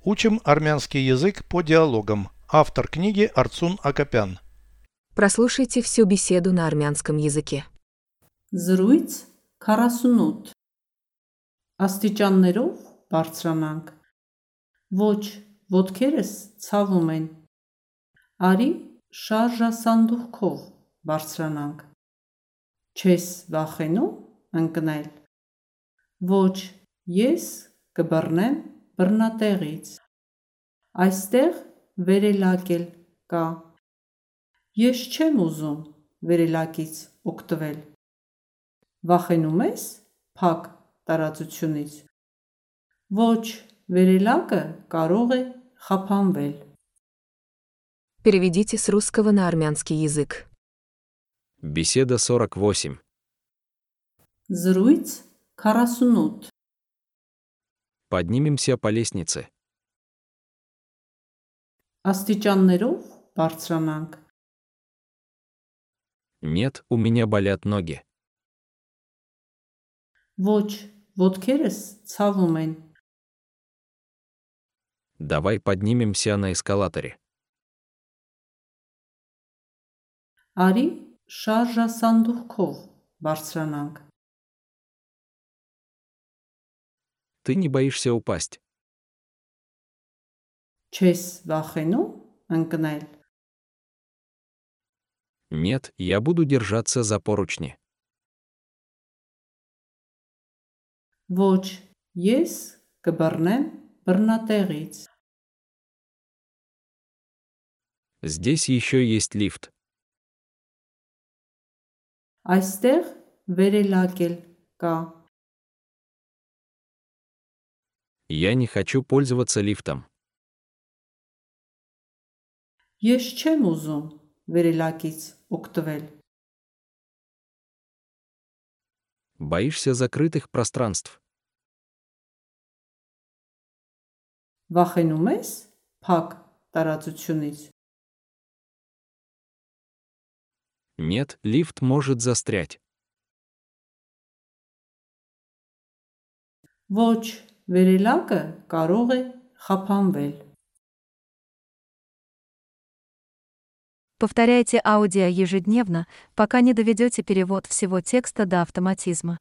Учим армянский язык по диалогам. Автор книги Арцун Акопян. Прослушайте всю беседу на армянском языке. Զրույց 48 Աստիճաններով բարձրանանք Ոչ, ոտքերս ցավում են Արի շարժասանդուղքով բարձրանանք Չես վախենում ընկնել Ոչ, ես կբռնեմ բռնատեղից Այստեղ վերելակ էլ կա Ես չեմ ուզում վերելակից օգտվել Վախենում ես փակ տարածությունից Ոչ, վերելակը կարող է խափանվել Переведите с русского на армянский язык. Беседа 48. Զրույց 48 Поднимемся по лестнице. Աստիճաններով բարձրանանք Нет, у меня болят ноги. Ոչ, ոտքերս ցավում են Давай поднимемся на эскалаторе. Արի շարժասանդուղքով բարձրանանք Ты не боишься упасть. Չես վախենում ընկնել Нет, я буду держаться за поручни. Ոչ, ես կբռնեմ բռնատեղից Здесь еще есть лифт. Այստեղ վերելակ էլ կա Я не хочу пользоваться лифтом. Ես չեմ ուզում վերելակից օգտվել Боишься закрытых пространств. Վախենում ես փակ տարածությունից Нет, лифт может застрять. Ոչ, վերելակը կարող է խափանվել Повторяйте аудио ежедневно, пока не доведете перевод всего текста до автоматизма.